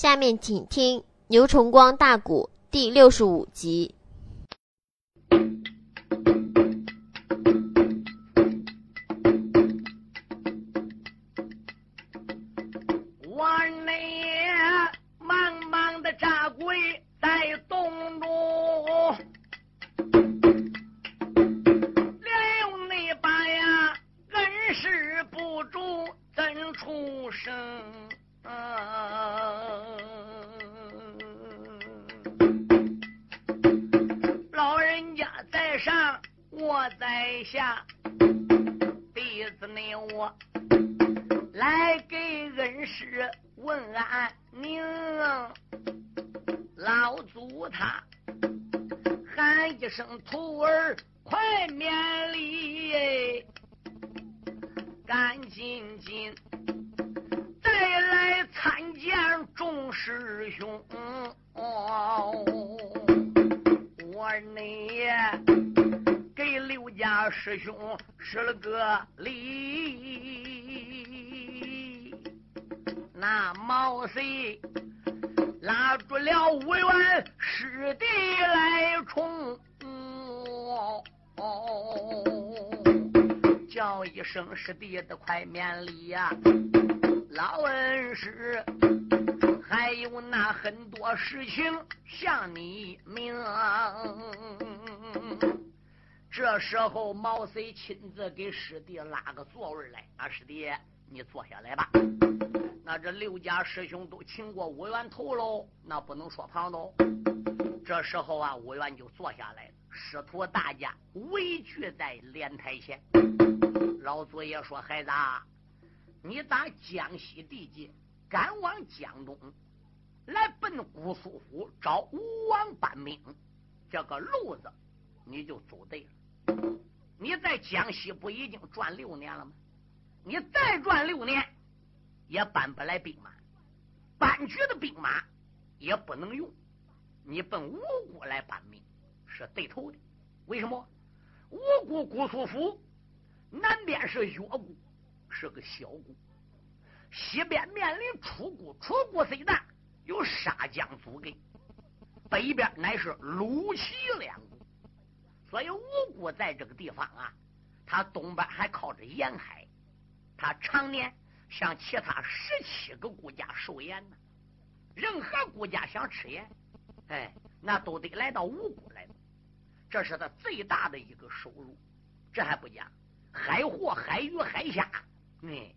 下面请听牛崇光大鼓第六十五集。叫一声师弟的快免礼呀！老恩师，还有那很多事情向你明。这时候毛遂亲自给师弟拉个座位来，啊，师弟，你坐下来吧。那这六家师兄都请过五元头喽，那不能说旁喽。这时候啊，五元就坐下来了，师徒大家围聚在莲台前。老祖爷说：“孩子，你打江西地界赶往江东，来奔姑苏府找吴王搬命，这个路子你就走对了。你在江西不已经转六年了吗？你再转六年。”也搬不来兵马，搬去的兵马也不能用。你奔吴国来搬命是对头的。为什么？吴国姑苏府南边是越国，是个小国；西边面临楚国，楚国虽大，有沙江阻隔；北边乃是鲁齐两国。所以吴国在这个地方啊，他东边还靠着沿海，他常年。向其他十七个国家收盐呢，任何国家想吃盐，哎，那都得来到吴国来，这是他最大的一个收入。这还不讲，海货、海鱼、海虾，嗯，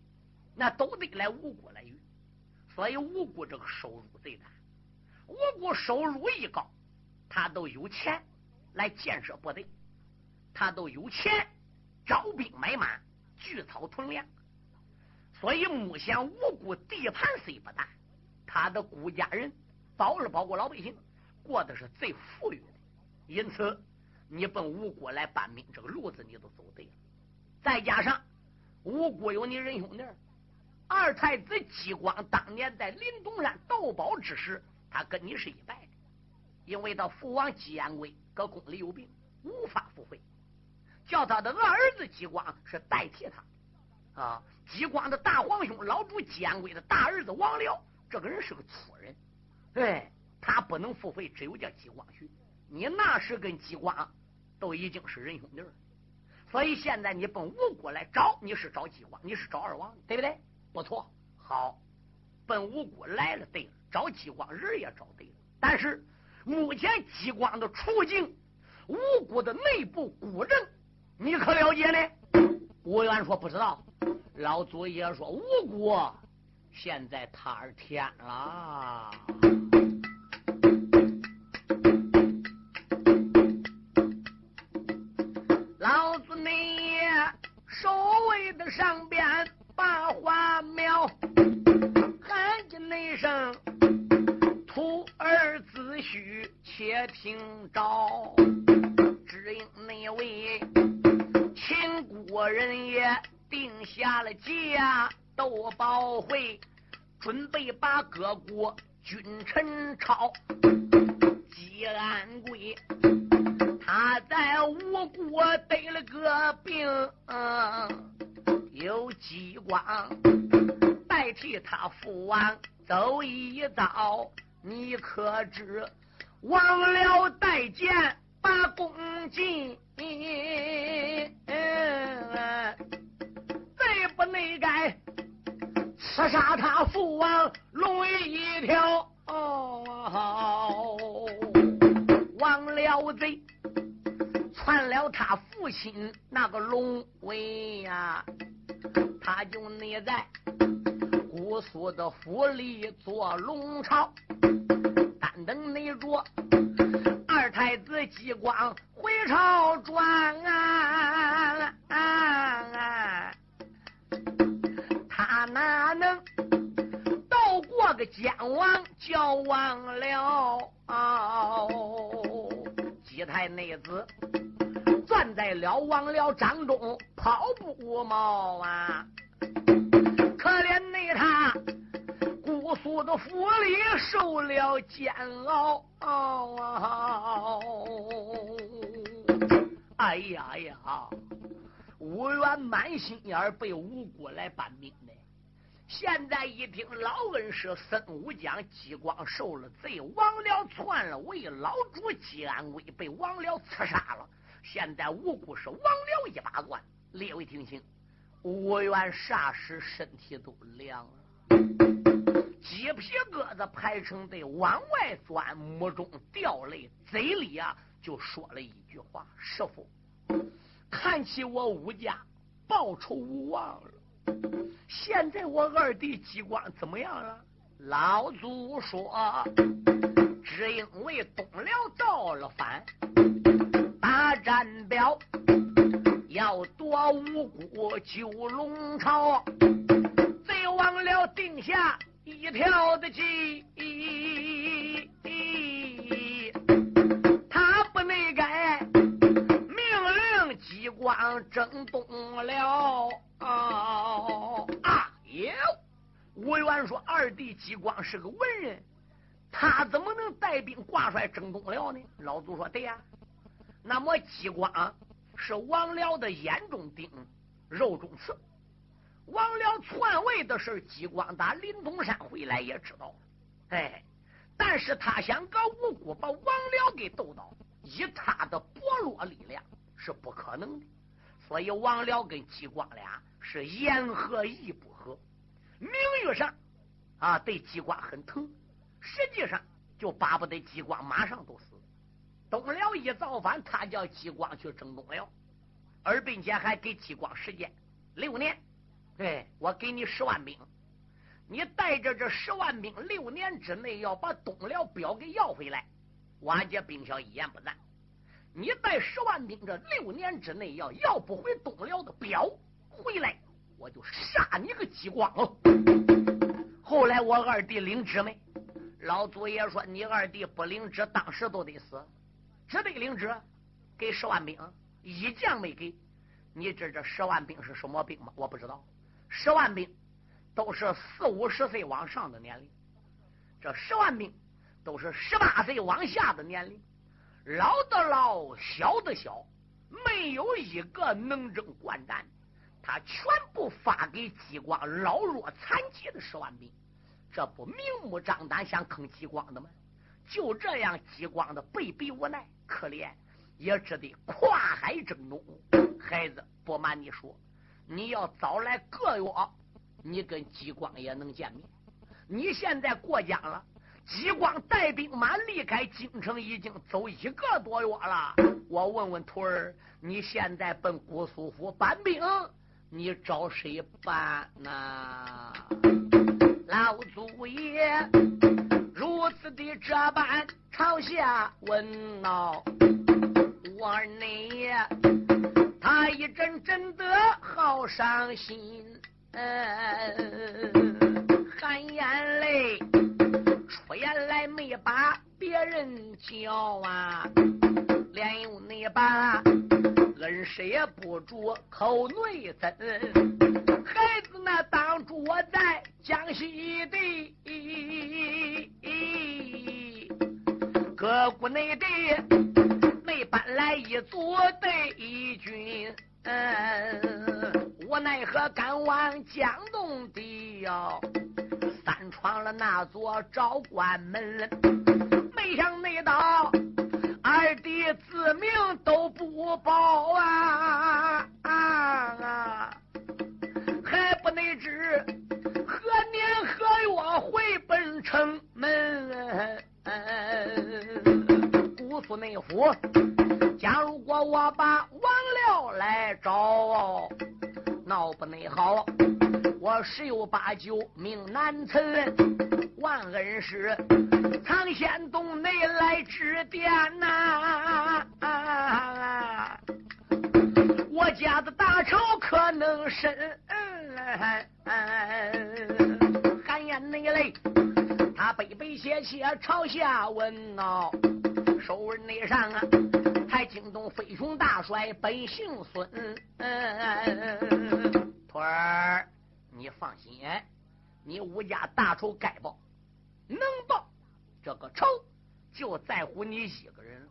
那都得来五谷来运。所以五谷这个收入最大。五谷收入一高，他都有钱来建设部队，他都有钱招兵买马、聚草屯粮。所以目前五谷地盘虽不大，他的谷家人包了包括老百姓，过的是最富裕的。因此，你奔五谷来搬兵，这个路子你都走对了。再加上吴国有你仁兄弟，二太子姬光当年在林东山斗宝之时，他跟你是一拜的。因为他父王姬延贵搁宫里有病，无法赴会，叫他的二儿子姬光是代替他。啊，姬光的大皇兄老主姬安贵的大儿子王辽，这个人是个粗人，哎他不能付费，只有叫姬光去。你那时跟姬光都已经是仁兄弟了，所以现在你奔吴国来找，你是找姬光，你是找二王，对不对？不错，好，奔吴国来了，对了，找姬光人也找对了。但是目前姬光的处境，吴国的内部古政，你可了解呢？吴元说不知道。老祖爷说：“吴国现在塌天了。”上边把花苗，喊进那声：“徒儿子虚，且听着，只因那位秦国人也。”定下了家，都报会，准备把各国君臣抄。姬安贵，他在吴国得了个病，有姬光代替他父王走一遭，你可知忘了带剑把弓进？再不内改刺杀他父王龙一条。王了贼传了他父亲那个龙威呀，他就内在姑苏的府里做龙朝，单等内着二太子继光回朝转啊，他哪能斗过个奸王叫忘了？几太内子攥在了王了掌中跑不 mau 啊！可怜那他姑苏的府里受了煎熬。哎呀呀！吴元满心眼被吴国来扳命。现在一听老恩师孙武将激光受了罪，王僚篡了位，老主姬安贵被王僚刺杀了。现在无辜是王僚一把乱。列位听清，吴元霎时身体都凉了，鸡皮疙瘩排成队往外钻，目中掉泪，嘴里啊就说了一句话：“师傅，看起我武家报仇无望了。”现在我二弟激光怎么样了？老祖说，只因为东辽造了反，大战表要夺五谷九龙朝，贼忘了定下一条的计，令激光征东辽。哦啊耶！吴元说：“二弟激光是个文人，他怎么能带兵挂帅征东辽呢？”老祖说：“对呀。那么激光是王辽的眼中钉，肉中刺。王辽篡位的事，激光打临潼山回来也知道。哎，但是他想搞无辜，把王辽给斗倒，以他的薄弱力量是不可能的。所以王辽跟激光俩。”是言和意不合，名誉上啊对激光很疼，实际上就巴不得激光马上都死。东辽一造反，他叫激光去征东辽，而并且还给激光时间六年。对我给你十万兵，你带着这十万兵，六年之内要把东辽表给要回来。瓦解兵小一言不赞。你带十万兵，这六年之内要要不回东辽的表。回来，我就杀你个激光了。后来我二弟领旨没？老祖爷说你二弟不领旨，当时都得死。只得领旨，给十万兵，一将没给。你知这十万兵是什么兵吗？我不知道。十万兵都是四五十岁往上的年龄，这十万兵都是十八岁往下的年龄，老的老，小的小，没有一个能征惯战。他全部发给激光老弱残疾的十万兵，这不明目张胆想坑激光的吗？就这样，激光的被逼无奈，可怜也只得跨海征东。孩子，不瞒你说，你要早来个月，你跟激光也能见面。你现在过江了，激光带兵马离开京城，已经走一个多月了。我问问徒儿，你现在奔姑苏府搬兵？你找谁办呢？老祖爷如此的这般朝下问道：“我儿你他一阵阵的好伤心，含眼泪我原来没把别人叫啊，连有那把。”恩师也不住口内憎，孩子那当初我在江西的，各国内地没搬来一组队军，我奈何赶往江东地哟？三闯了那座昭关门，没想那道二弟自命都不保啊啊啊！还不能知何年何月回本城门？姑苏内府，假如果我把王僚来找，闹不内好。我十有八九命难存，万恩师藏仙洞内来指点呐！我家的大仇可能深，寒烟内来，他悲悲切切朝下问呐，手纹内上啊，还惊动飞熊大帅本姓孙，嗯徒儿。你放心，你吴家大仇该报，能报这个仇，就在乎你一个人。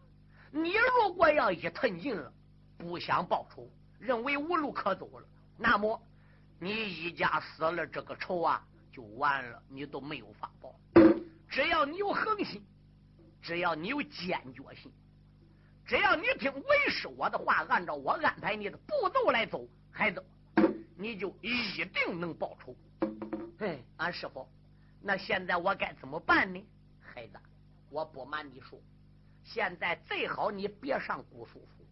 你如果要一吞尽了，不想报仇，认为无路可走了，那么你一家死了，这个仇啊就完了，你都没有法报。只要你有恒心，只要你有坚决心，只要你听为师我的话，按照我安排你的步骤来走，孩子。你就一定能报仇。哎，俺师傅，那现在我该怎么办呢？孩子，我不瞒你说，现在最好你别上姑苏府，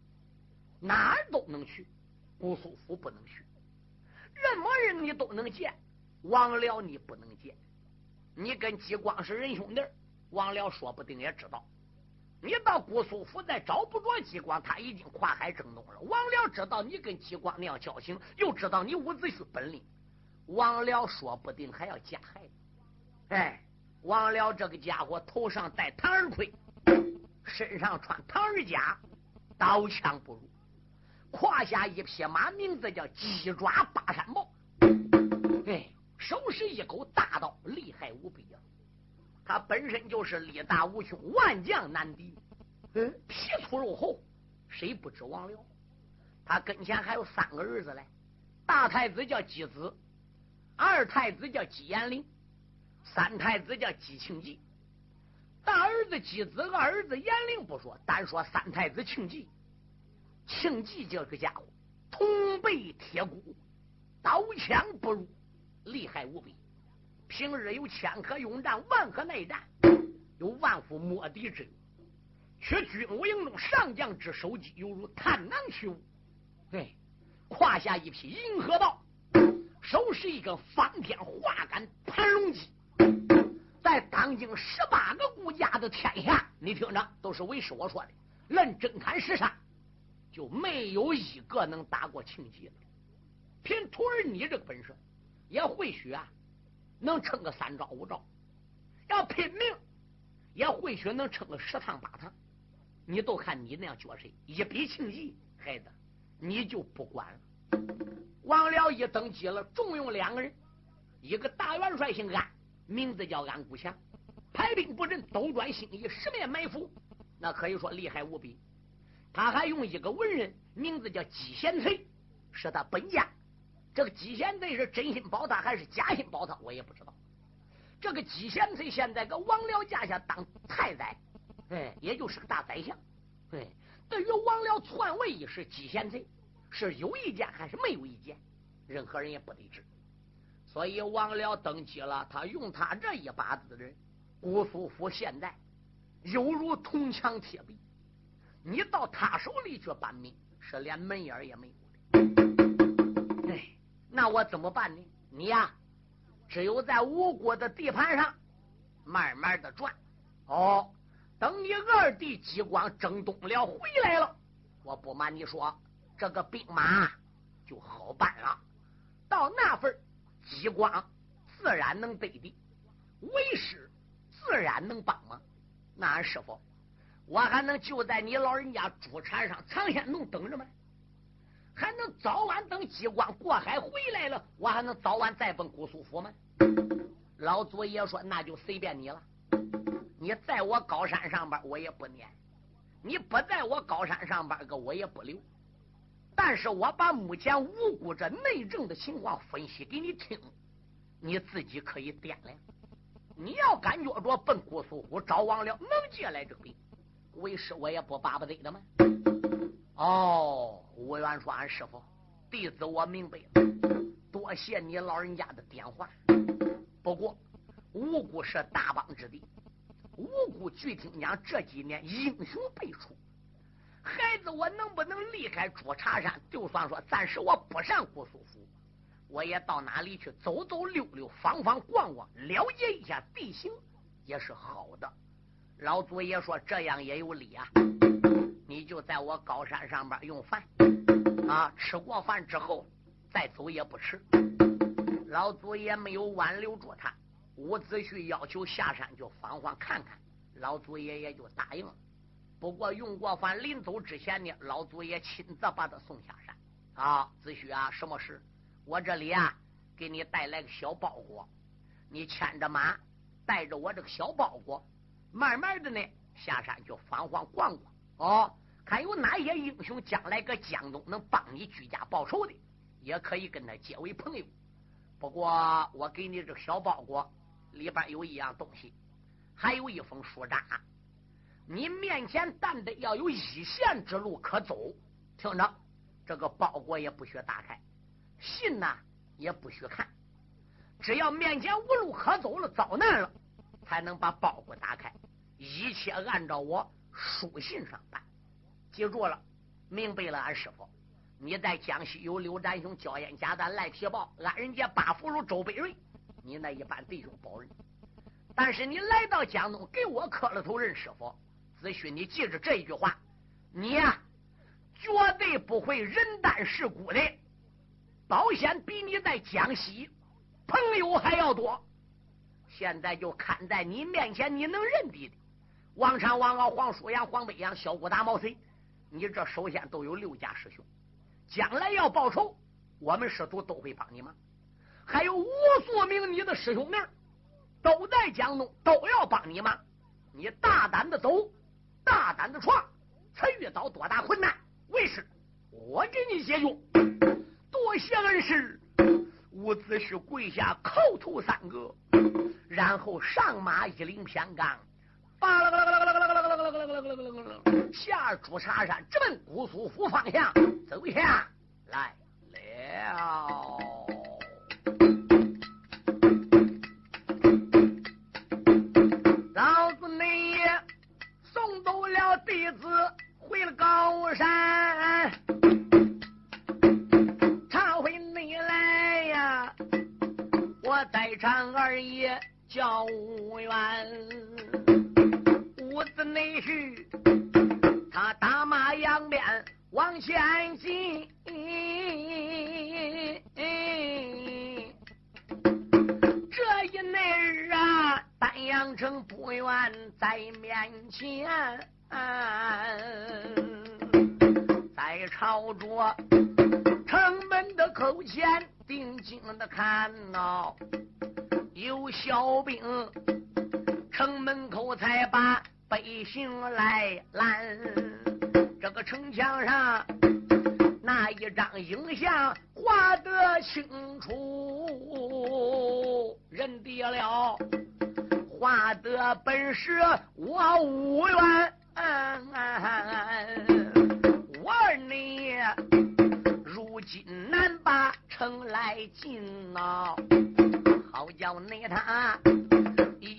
哪儿都能去，姑苏府不能去。任何人你都能见，王辽你不能见。你跟激光是仁兄弟，王僚说不定也知道。你到姑苏府再找不着激光，他已经跨海征东了。王辽知道你跟激光那样交情，又知道你伍子胥本领，王辽说不定还要加害。哎，王辽这个家伙头上戴唐儿盔，身上穿唐儿甲，刀枪不入，胯下一匹马，名字叫鸡爪八山豹。哎，手持一口大刀，厉害无比啊！他本身就是力大无穷，万将难敌。嗯，皮粗肉厚，谁不知王辽？他跟前还有三个儿子嘞，大太子叫姬子，二太子叫姬延龄，三太子叫姬庆忌。大儿子姬子，二儿子延龄不说，单说三太子庆忌。庆忌这个家伙，铜背铁骨，刀枪不入，厉害无比。平日有千可勇战，万可耐战，有万夫莫敌之勇，却军无营中上将之首级，犹如探囊取物。哎，胯下一匹银河豹，手持一个方天画杆盘龙戟，在当今十八个国家的天下，你听着，都是为师我说的，论真砍实杀，就没有一个能打过庆忌的。凭徒儿你这个本事，也会许啊。能撑个三招五招，要拼命，也或许能撑个十趟八趟。你都看你那样角色，一比庆忌，孩子你就不管了。王辽一登基了，重用两个人，一个大元帅姓安，名字叫安谷强，排兵布阵，斗转星移，十面埋伏，那可以说厉害无比。他还用一个文人，名字叫姬贤粹，是他本家。这个姬贤粹是真心保他还是假心保他，我也不知道。这个姬贤粹现在搁王僚家下当太宰，哎，也就是个大宰相。哎，对于王僚篡位一事，姬贤粹是有意见还是没有意见，任何人也不得知。所以王僚登基了，他用他这一把子人，姑苏府现在犹如铜墙铁壁，你到他手里去扳命，是连门眼也没有的。那我怎么办呢？你呀，只有在吴国的地盘上慢慢的转。哦，等你二弟激光征东了回来了，我不瞒你说，这个兵马就好办了。到那份激光自然能对敌，为师自然能帮忙。那俺师傅，我还能就在你老人家主禅上藏仙洞等着吗？还能早晚等激光过海回来了，我还能早晚再奔姑苏府吗？老祖爷说：“那就随便你了。你在我高山上边，我也不撵；你不在我高山上边，个我也不留。但是我把目前无辜这内政的情况分析给你听，你自己可以掂量。你要感觉着奔姑苏府找王了，能借来这个兵，为师我也不巴不得的吗？哦，吴元说：“俺师傅，弟子我明白了，多谢你老人家的点化。不过无辜是大邦之地，无辜据听讲这几年英雄辈出，孩子我能不能离开朱茶山？就算说暂时我不上姑苏府。”我也到哪里去走走溜溜，访访逛逛，了解一下地形，也是好的。老祖爷说这样也有理啊。你就在我高山上边用饭啊，吃过饭之后再走也不迟。老祖爷没有挽留住他，伍子胥要求下山就访访看看，老祖爷也就答应了。不过用过饭临走之前呢，老祖爷亲自把他送下山啊。子胥啊，什么事？我这里啊，给你带来个小包裹，你牵着马，带着我这个小包裹，慢慢的呢下山去访访逛逛哦，看有哪些英雄将来搁江东能帮你居家报仇的，也可以跟他结为朋友。不过我给你这个小包裹里边有一样东西，还有一封书札，你面前但得要有一线之路可走。听着，这个包裹也不许打开。信呢也不许看，只要面前无路可走了，遭难了，才能把包裹打开。一切按照我书信上办。记住了，明白了，俺师傅。你在江西有刘占雄、焦艳贾丹、赖铁豹、俺人家、八福如周北瑞，你那一般弟兄保人。但是你来到江东，给我磕了头认师傅。子胥，你记着这一句话，你呀绝对不会人单势孤的。保险比你在江西朋友还要多，现在就看在你面前，你能认的的，王昌、王敖、黄舒阳、黄北阳、小姑大毛贼，你这首先都有六家师兄，将来要报仇，我们师徒都会帮你忙。还有无数名你的师兄们都在江东，都要帮你忙。你大胆的走，大胆的闯，才遇到多大困难，为师我给你解决。多谢恩师，伍子胥跪下叩头三个，然后上马一领偏杠，下朱砂山，直奔姑苏府方向走下来了。老子你送走了弟子，回了高山。在场二爷叫吴元，内婿他打马扬鞭往前进，这一内日啊，丹阳城不远在面前，在朝着城门的口前。定睛的看呐，有小兵，城门口才把北行来拦。这个城墙上那一张影像画得清楚，认得了，画的本是我五元，我你如今难把。城来进呐，好叫你他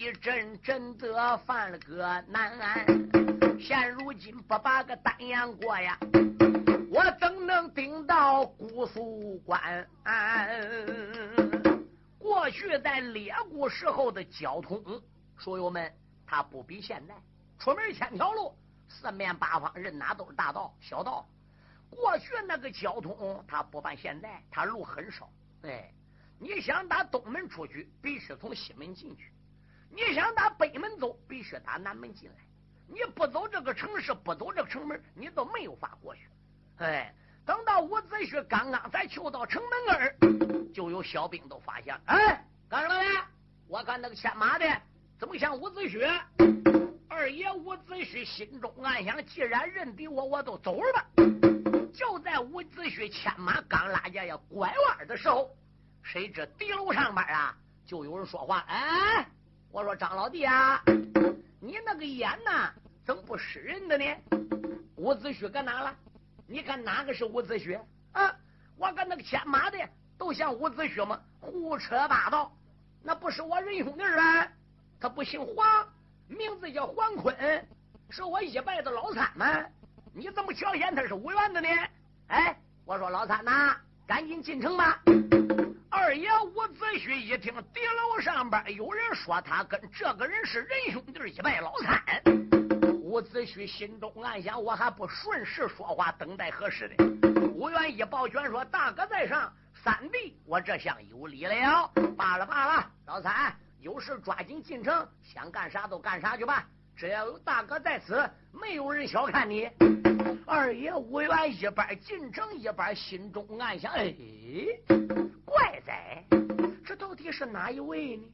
一阵阵的犯了个难。现如今不把个丹阳过呀，我怎能顶到姑苏关？过去在列古时候的交通，书友们，他不比现在，出门千条路，四面八方任哪都是大道、小道。过去那个交通，他不办现在，他路很少。哎，你想打东门出去，必须从西门进去；你想打北门走，必须打南门进来。你不走这个城市，不走这个城门，你都没有法过去。哎，等到伍子胥刚刚才求到城门那儿，就有小兵都发现，哎，干什么的？我看那个牵马的怎么像伍子胥？二爷伍子胥心中暗想：既然认得我，我都走了吧。就在伍子胥牵马刚拉下要拐弯的时候，谁知敌楼上边啊就有人说话：“哎，我说张老弟啊，你那个眼呐，怎么不识人的呢？伍子胥搁哪了？你看哪个是伍子胥啊？我跟那个牵马的都像伍子胥吗？胡扯八道，那不是我仁兄弟啊！他不姓黄，名字叫黄坤，是我一辈的老三吗？你怎么瞧见他是五元的呢？哎，我说老三呐，赶紧进城吧。”二爷伍子胥一听敌楼上边有人说他跟这个人是仁兄弟一拜老三，伍子胥心中暗想：我还不顺势说话，等待合适的？伍元一抱拳说：“大哥在上，三弟我这厢有礼了。罢了罢了，老三有事抓紧进城，想干啥都干啥去吧。只要有大哥在此，没有人小看你。”二爷伍元一边进城一边心中暗想：哎。怪哉，这到底是哪一位呢？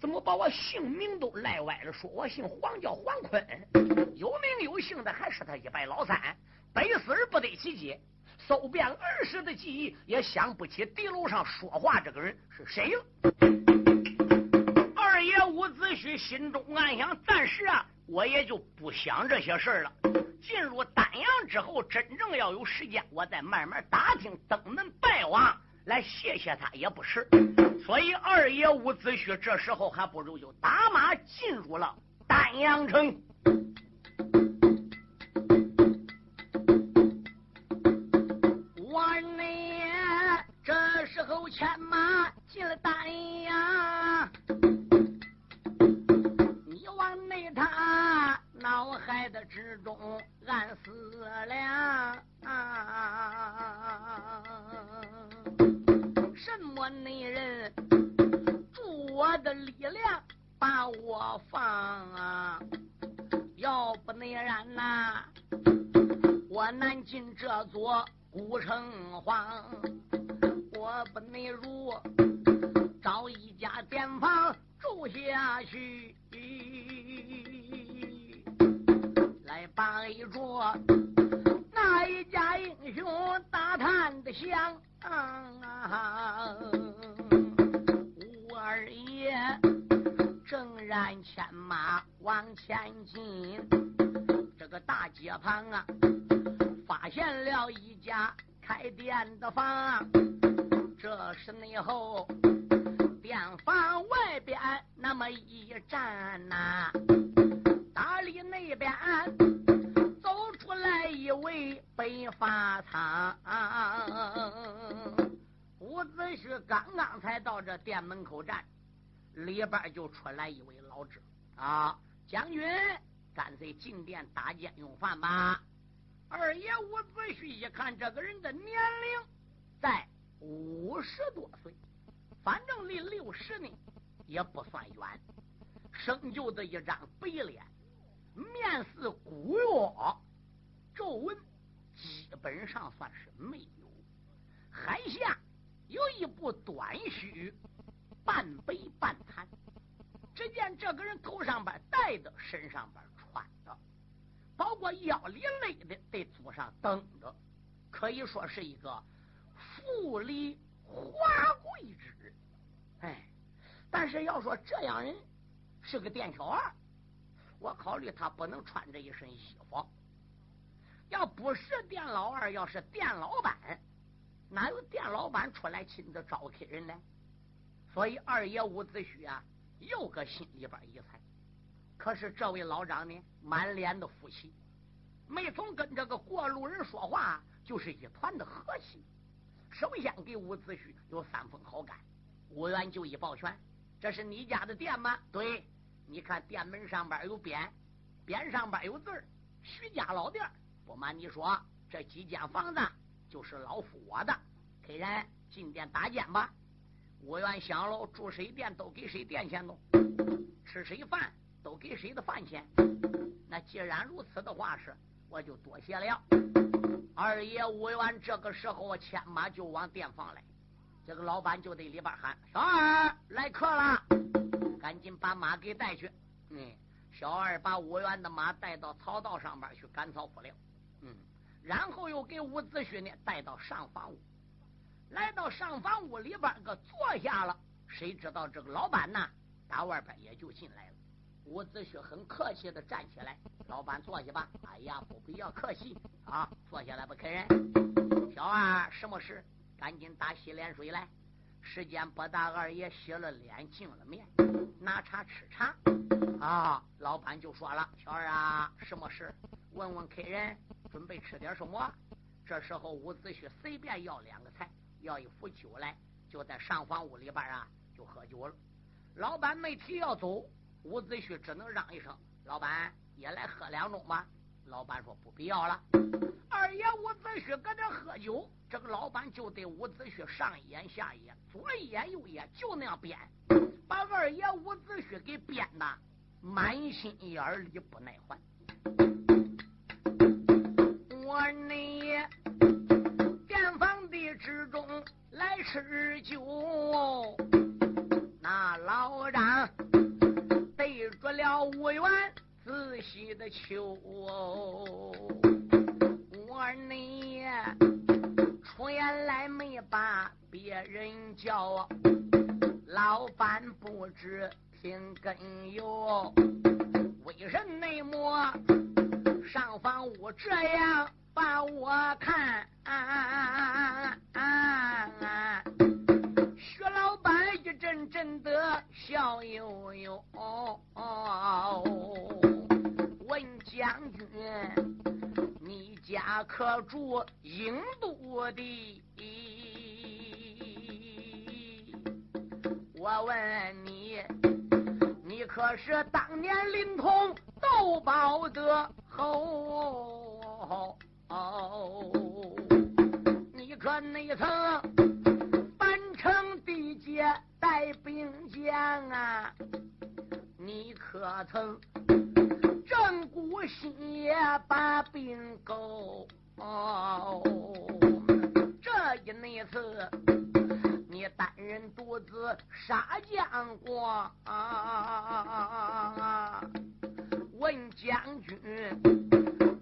怎么把我姓名都赖歪了？说我姓黄，叫黄坤，有名有姓的还是他一拜老三，得死而不得其解。搜遍儿时的记忆，也想不起地楼上说话这个人是谁了。二爷伍子胥心中暗想：暂时啊，我也就不想这些事儿了。进入丹阳之后，真正要有时间，我再慢慢打听登门拜望。来谢谢他也不迟，所以二爷伍子胥这时候还不如就打马进入了丹阳城。我呢这时候牵马进了丹阳，的之中暗思量。什么内人助我的力量把我放啊？要不内然呐，我难进这座古城隍。我不内如找一家店房住下去，摆着那一家英雄打探的响。啊！吴二爷正然牵马往前进，这个大街旁啊，发现了一家开店的房。这是内后店房外边那么一站呐，大里那边。一位白发苍，伍子胥刚刚才到这店门口站，里边就出来一位老者啊，将军，干脆进店打尖用饭吧。二爷伍子胥一看这个人的年龄在五十多岁，反正离六十呢也不算远，生就的一张白脸，面似古月。皱纹基本上算是没有，海下有一部短须，半白半残。只见这个人头上边戴的，身上边穿的，包括腰里勒的，得祖上蹬着，可以说是一个富丽华贵之人。哎，但是要说这样人是个店小二，我考虑他不能穿这一身衣服。要不是店老二，要是店老板，哪有店老板出来亲自招客人呢？所以二爷伍子胥啊，又搁心里边一猜。可是这位老张呢，满脸的福气，没从跟这个过路人说话，就是一团的和气。首先给伍子胥有三分好感。伍元就一抱拳：“这是你家的店吗？”“对，你看店门上边有匾，匾上边有字儿，徐家老店。”不瞒你说，这几间房子就是老夫我的。客人进店打尖吧。我原想喽，住谁店都给谁店钱喽，吃谁饭都给谁的饭钱。那既然如此的话是，我就多谢了。二爷吴元这个时候牵马就往店房来，这个老板就在里边喊：“小二来客了，赶紧把马给带去。”嗯，小二把五元的马带到草道上边去赶草铺了。然后又给伍子胥呢带到上房屋，来到上房屋里边个坐下了。谁知道这个老板呢，打外边也就进来了。伍子胥很客气的站起来，老板坐下吧。哎呀，不必要客气啊，坐下来吧，客人。小二，什么事？赶紧打洗脸水来。时间不大，二爷洗了脸，净了面，拿茶吃茶。啊，老板就说了：“小二啊，什么事？问问客人，准备吃点什么？”这时候，伍子胥随便要两个菜，要一壶酒来，就在上房屋里边啊，就喝酒了。老板没提要走。伍子胥只能嚷一声：“老板，也来喝两盅吧。”老板说：“不必要了。”二爷伍子胥搁这喝酒，这个老板就对伍子胥上一眼下一眼，左一眼右一眼，就那样编，把二爷伍子胥给编的满心眼里不耐烦。我你店房的之中来吃酒，那老张。对着了五元，仔细的求，我你出言来没把别人叫，老板不知听根由，为什么上房屋这样把我看？啊啊啊薛老板一阵阵的笑悠悠，问将军，你家可住郢都的？我问你，你可是当年临潼斗宝的哦哦？你可没曾？城地界带兵将啊，你可曾正骨心把兵勾？哦这一那次，你单人独自杀将过。问将军，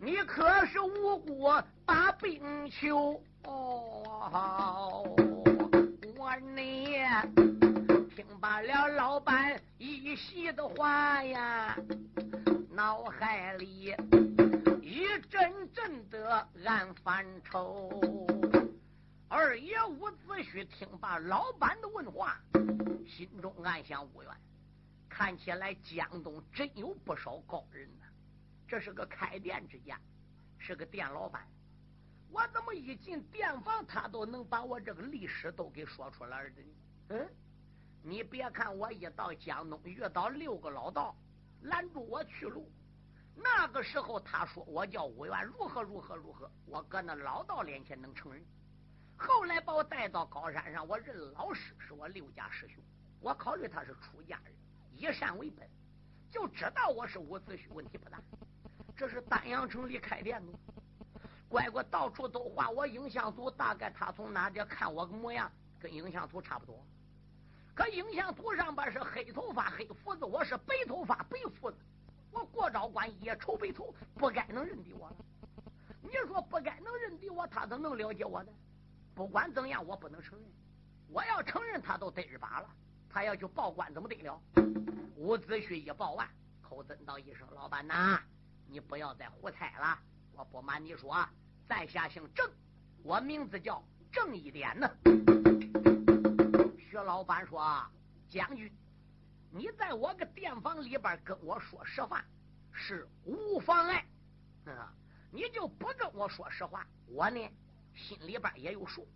你可是无辜把兵求？我你听罢了老板一席的话呀，脑海里一阵阵的暗犯愁。二爷伍子胥听罢老板的问话，心中暗想：无缘，看起来江东真有不少高人呐。这是个开店之家，是个店老板。我怎么一进店房，他都能把我这个历史都给说出来的呢？嗯，你别看我一到江东遇到六个老道拦住我去路，那个时候他说我叫武元如何如何如何，我搁那老道脸前能承认。后来把我带到高山上，我认老师是我六家师兄，我考虑他是出家人，以善为本，就知道我是伍子胥，问题不大。这是丹阳城里开店的。乖乖，到处都画我影像图，大概他从哪点看我个模样，跟影像图差不多。可影像图上边是黑头发、黑胡子，我是白头发、白胡子。我过招关一瞅白头，不该能认得我。你说不该能认得我，他怎能了解我呢？不管怎样，我不能承认。我要承认，他都得日把了。他要去报官，怎么得了？伍子胥一报完，口尊道一声：“老板呐，你不要再胡猜了。我不瞒你说。”在下姓郑，我名字叫郑一点呢。薛老板说：“将军，你在我个店房里边跟我说实话是无妨碍，嗯，你就不跟我说实话，我呢心里边也有数。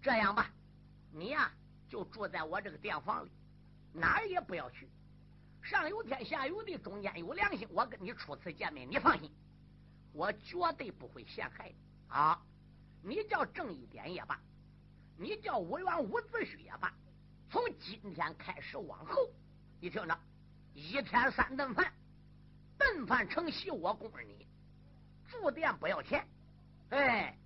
这样吧，你呀就住在我这个店房里，哪儿也不要去。上有天，下有地，中间有良心。我跟你初次见面，你放心。”我绝对不会陷害你啊！你叫郑一点也罢，你叫武元伍子胥也罢，从今天开始往后，你听着，一天三顿饭，顿饭成席我供着你，住店不要钱，哎，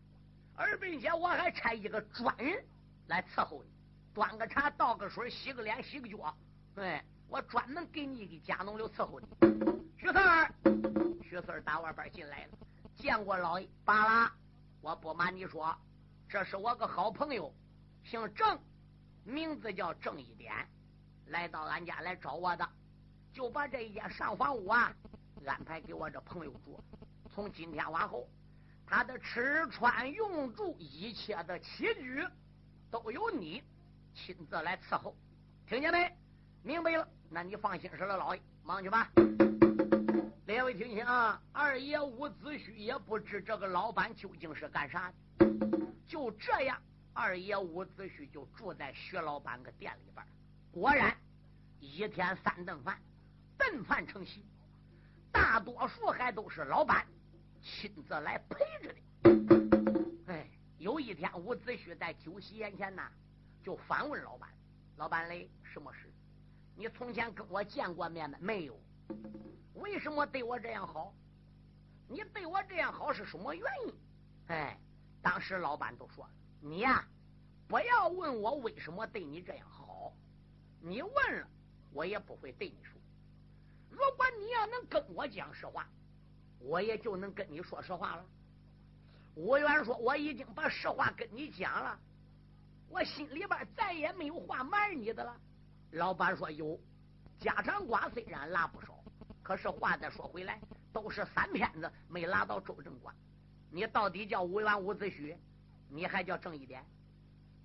而并且我还差一个专人来伺候你，端个茶，倒个水，洗个脸，洗个脚，哎，我专门给你给家农刘伺候你，徐四儿。徐四打外边进来了，见过老爷。罢了，我不瞒你说，这是我个好朋友，姓郑，名字叫郑一点。来到俺家来找我的，就把这一间上房屋啊安排给我这朋友住。从今天往后，他的吃穿用住一切的起居都由你亲自来伺候，听见没？明白了，那你放心是了，老爷，忙去吧。列位听清啊，二爷伍子胥也不知这个老板究竟是干啥的，就这样，二爷伍子胥就住在薛老板个店里边。果然，一天三顿饭，顿饭成席，大多数还都是老板亲自来陪着的。哎，有一天伍子胥在酒席宴前呢，就反问老板：“老板嘞，什么事？你从前跟我见过面没？没有。”为什么对我这样好？你对我这样好是什么原因？哎，当时老板都说了，你呀，不要问我为什么对你这样好。你问了，我也不会对你说。如果你要能跟我讲实话，我也就能跟你说实话了。吴元说，我已经把实话跟你讲了，我心里边再也没有话瞒你的了。老板说有，家常瓜虽然拉不少。可是话再说回来，都是三片子没拉到周正官。你到底叫吴元、伍子胥，你还叫正一点？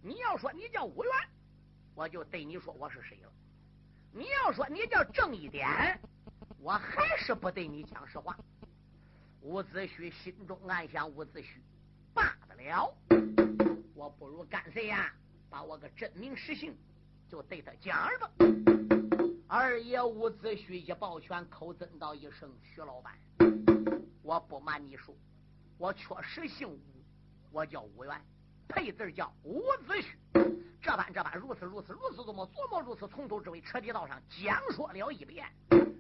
你要说你叫吴元，我就对你说我是谁了。你要说你叫正一点，我还是不对你讲实话。伍子胥心中暗想：伍子胥罢了，我不如干脆呀，把我个真名实姓就对他讲了。二爷伍子胥一抱拳，口尊道一声：“徐老板，我不瞒你说，我确实姓伍，我叫伍元，配字叫伍子胥。这般这般，如此如此，如此琢磨琢磨，如此从头至尾彻底道上讲说了一遍。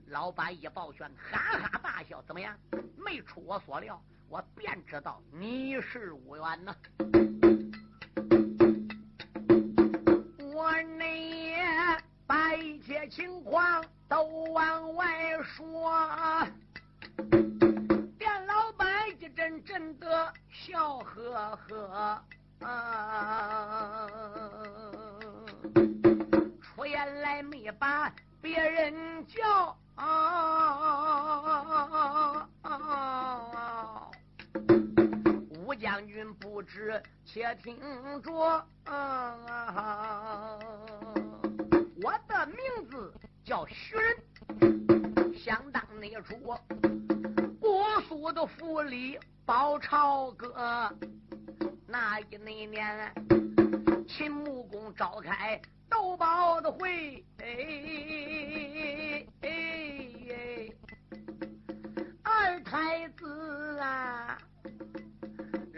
老板一抱拳，哈哈大笑：怎么样？没出我所料，我便知道你是伍元呐。我那。把一切情况都往外说，店老板一阵阵的笑呵呵，啊出言来没把别人叫。吴将军不知，且听着。我的名字叫徐仁，想当那出国苏的府里包朝歌，那一那年秦穆公召开斗宝的会，哎二太子啊，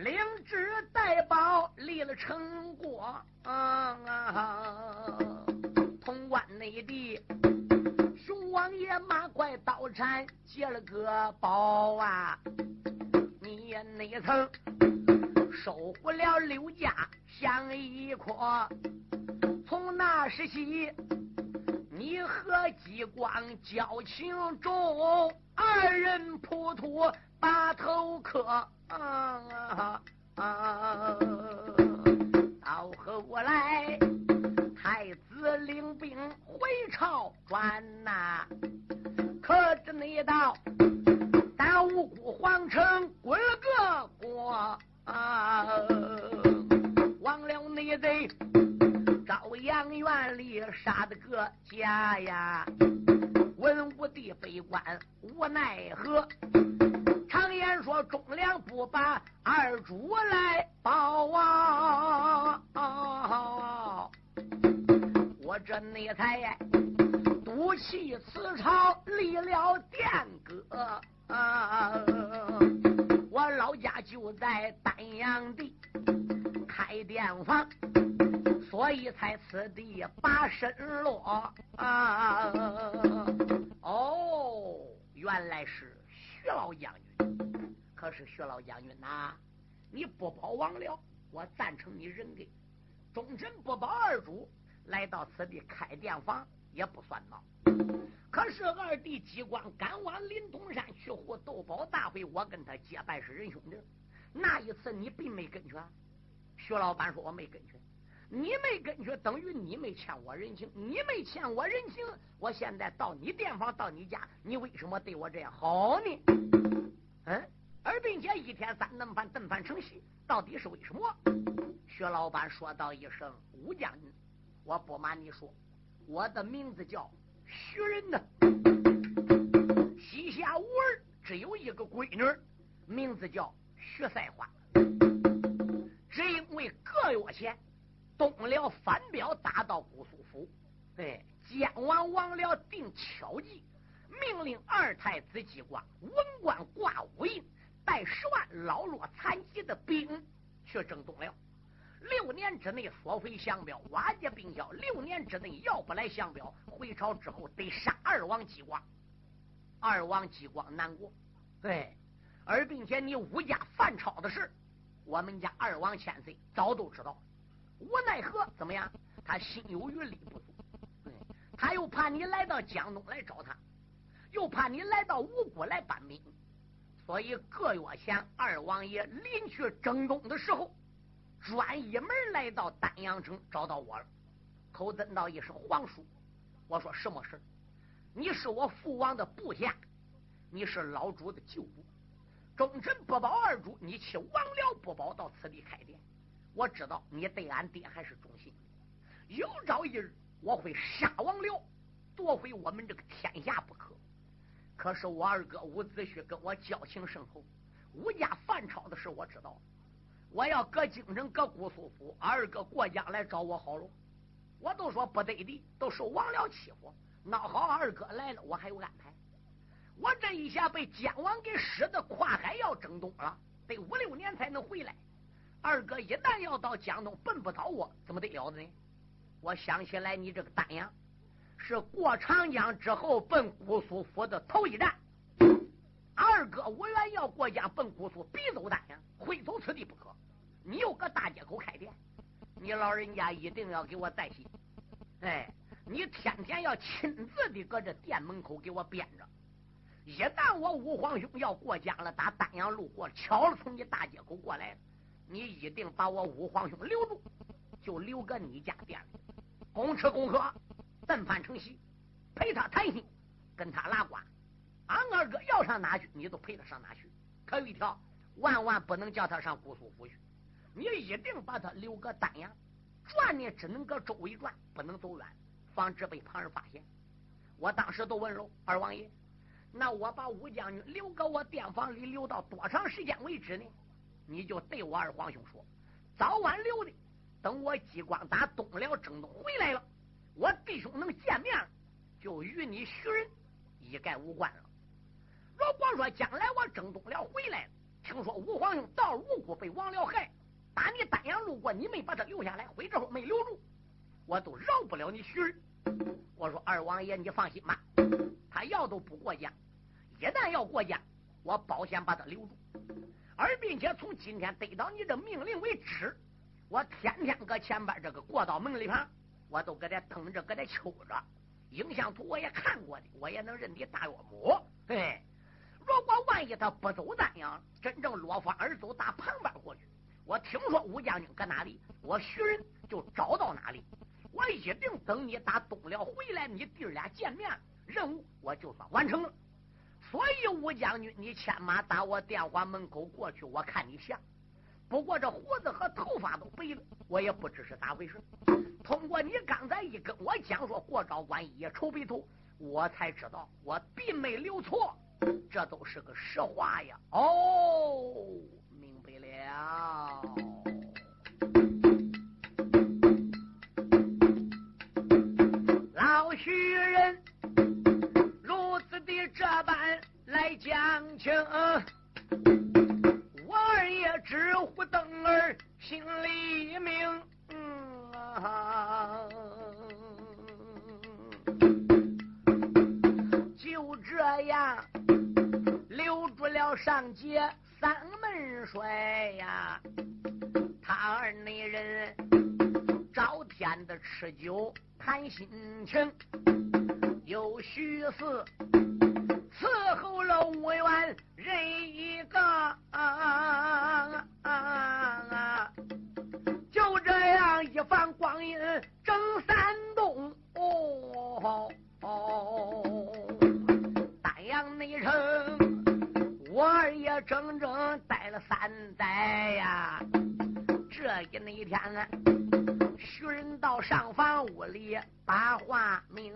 领旨代宝立了成果。潼关内地，熊王爷马快刀铲接了个宝啊！你也哪曾收不了刘家相一阔？从那时起，你和激光交情重，二人扑突把头磕。啊啊！到后来。太子领兵回朝转呐，可知那道大无辜皇城滚了个锅啊！忘了那贼朝阳院里杀的个家呀！文武帝悲观无奈何，言说忠良不把二主来报啊！我这内才赌气辞朝立了殿阁，我老家就在丹阳地开店房，所以才此地把身落。哦，原来是徐老将军，可是徐老将军呐，你不保王僚，我赞成你人给，忠臣不保二主。来到此地开店房也不算孬，可是二弟激光赶往临潼山去护斗宝大会，我跟他结拜是仁兄弟。那一次你并没跟去，徐老板说我没跟去。你没跟去，等于你没欠我人情。你没欠我人情，我现在到你店房，到你家，你为什么对我这样好呢？嗯，而并且一天三顿饭，顿饭成席，到底是为什么？薛老板说道一声：“武将军，我不瞒你说，我的名字叫徐仁呢。膝下无儿，只有一个闺女，名字叫徐赛花。只因为各月前，东辽反表打到姑苏府，对，监王王辽定巧计。”命令二太子姬光文官挂武印，带十万老弱残疾的兵去征东辽。六年之内索回降表，瓦解兵消。六年之内要不来降表，回朝之后得杀二王姬光。二王姬光难过，对，而并且你武家犯朝的事，我们家二王千岁早都知道。无奈何，怎么样？他心有余力不足，对，他又怕你来到江东来找他。又怕你来到吴国来搬兵，所以个月前二王爷临去征东的时候，专一门来到丹阳城找到我了，口尊道一声皇叔。我说什么事你是我父王的部下，你是老主的旧部，忠臣不保二主，你欺王僚不保到此地开店。我知道你对俺爹还是忠心，有朝一日我会杀王僚，夺回我们这个天下不可。可是我二哥伍子胥跟我交情深厚，吴家犯朝的事我知道。我要搁京城搁姑苏府，二哥过江来找我好了。我都说不得的，都受王僚欺负，那好二哥来了，我还有安排。我这一下被奸王给使的跨海要征东了，得五六年才能回来。二哥一旦要到江东，奔不倒我，怎么得了呢？我想起来你这个丹阳。是过长江之后奔姑苏府的头一站。二哥我原要过江奔姑苏，必走丹阳，非走此地不可。你又搁大街口开店，你老人家一定要给我带信。哎，你天天要亲自的搁这店门口给我编着。一旦我五皇兄要过江了，打丹阳路过，巧了从你大街口过来，你一定把我五皇兄留住，就留个你家店里，公吃公喝。顿饭成席，陪他谈心，跟他拉呱。俺二哥要上哪去，你都陪他上哪去。可有一条，万万不能叫他上姑苏府去。你一定把他留个丹阳，转呢只能搁周围转，不能走远，防止被旁人发现。我当时都问了二王爷，那我把武将军留搁我店房里，留到多长时间为止呢？你就对我二皇兄说，早晚留的，等我激光打东辽征东回来了。我弟兄能见面，就与你徐人一概无关了。如果说将来我征东辽回来了，听说吴皇兄到吴国被王辽害，打你丹阳路过，你没把他留下来，回之后没留住，我都饶不了你徐人。我说二王爷，你放心吧，他要都不过江，一旦要过江，我保险把他留住，而并且从今天得到你的命令为止，我天天搁前边这个过道门里旁。我都搁这等着，搁这瞅着。影像图我也看过的，我也能认得大岳母。嘿，如果万一他不走丹阳，真正落风而走，打旁边过去，我听说武将军搁哪里，我徐人就找到哪里。我一定等你打东辽回来，你弟俩见面，任务我就算完成了。所以武将军，你牵马打我电话门口过去，我看你像。不过这胡子和头发都白了，我也不知是咋回事。通过你刚才一跟我讲说过招关一愁眉头，我才知道我并没留错，这都是个实话呀。哦，明白了。老徐人这般来讲情。我儿也直呼邓儿姓李明，就这样留住了上街三门帅呀，他儿那人朝天的吃酒谈心情，有许四。伺候了五元人一个，就这样一番光阴，整三冬哦哦，丹阳内城我也整整待了三载呀。这一那一天呢，寻到上房屋里把话明。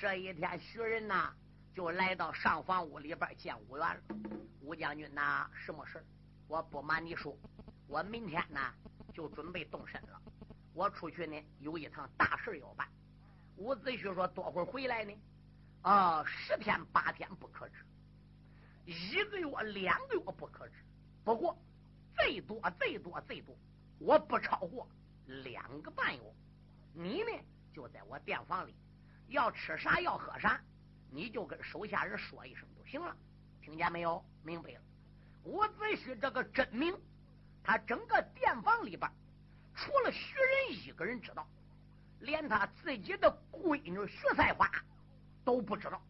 这一天，徐仁呐就来到上房屋里边见武元了。武将军呐，什么事我不瞒你说，我明天呢就准备动身了。我出去呢有一趟大事要办。伍子胥说多会儿回来呢？啊，十天八天不可知，一个月两个月不可知。不过最多最多最多，我不超过两个半月。你呢就在我店房里。要吃啥要喝啥，你就跟手下人说一声就行了，听见没有？明白了。伍子胥这个真名，他整个店房里边，除了徐仁一个人知道，连他自己的闺女徐赛花都不知道。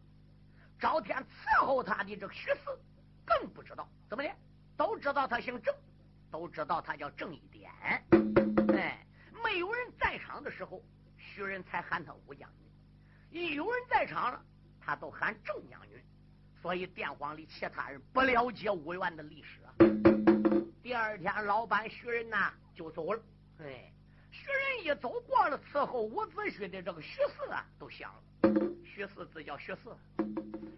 朝天伺候他的这个徐四更不知道，怎么的？都知道他姓郑，都知道他叫郑一点。哎，没有人在场的时候，徐仁才喊他武将军。一有人在场了，他都喊郑将军，所以电荒里其他人不了解武元的历史啊。第二天，老板徐仁呐就走了。哎，徐仁一走过了，伺候伍子胥的这个徐四啊，都想了。徐四自叫徐四，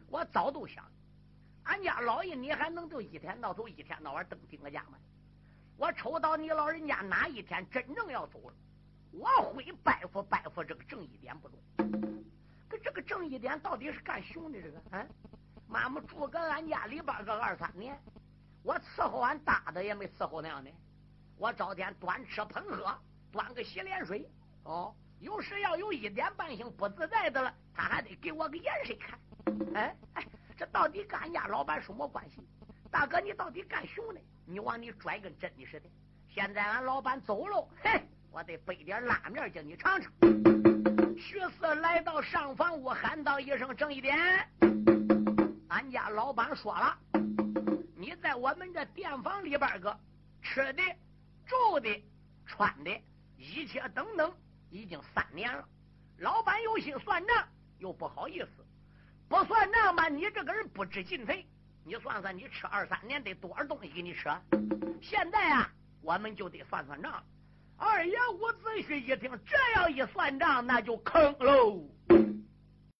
我早都想，俺家老爷你还能就一天到头一天到晚登顶个家吗？我瞅到你老人家哪一天真正要走了，我会拜服拜服这个正义点不中。这个正义点到底是干熊的？这个啊，妈妈住搁俺家里边个二三年，我伺候俺大的也没伺候那样的。我朝天端吃捧喝，端个洗脸水哦。有时要有一点半星不自在的了，他还得给我个眼神看。哎哎，这到底跟俺家老板什么关系？大哥，你到底干熊的？你往你拽跟真的似的。现在俺老板走了，嘿，我得备点拉面叫你尝尝。徐四来到上房屋，喊道一声：“郑一点，俺家老板说了，你在我们这店房里边个吃的、住的、穿的，一切等等，已经三年了。老板有心算账，又不好意思，不算账吧？你这个人不知进退。你算算，你吃二三年得多少东西给你吃？现在啊，我们就得算算账。”二爷我仔细一听这样一算账，那就坑喽。